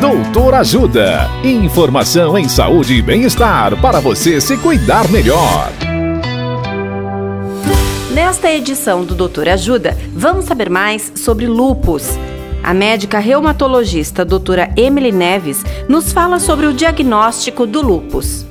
Doutor Ajuda. Informação em saúde e bem-estar para você se cuidar melhor. Nesta edição do Doutor Ajuda, vamos saber mais sobre lupus. A médica reumatologista doutora Emily Neves nos fala sobre o diagnóstico do lupus.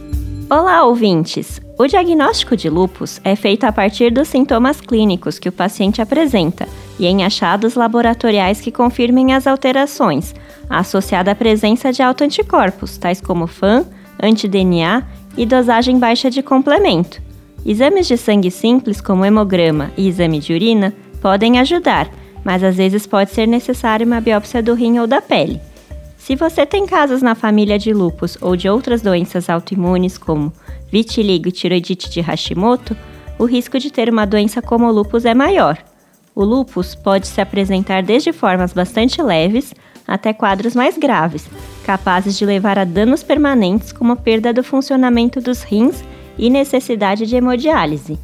Olá, ouvintes! O diagnóstico de lupus é feito a partir dos sintomas clínicos que o paciente apresenta e em achados laboratoriais que confirmem as alterações, associada à presença de autoanticorpos, tais como FAM, anti-DNA e dosagem baixa de complemento. Exames de sangue simples, como hemograma e exame de urina, podem ajudar, mas às vezes pode ser necessária uma biópsia do rim ou da pele. Se você tem casos na família de lupus ou de outras doenças autoimunes, como vitiligo e tiroidite de Hashimoto, o risco de ter uma doença como o lupus é maior. O lupus pode se apresentar desde formas bastante leves até quadros mais graves, capazes de levar a danos permanentes como perda do funcionamento dos rins e necessidade de hemodiálise.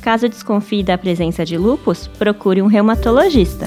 Caso desconfie da presença de lupus, procure um reumatologista.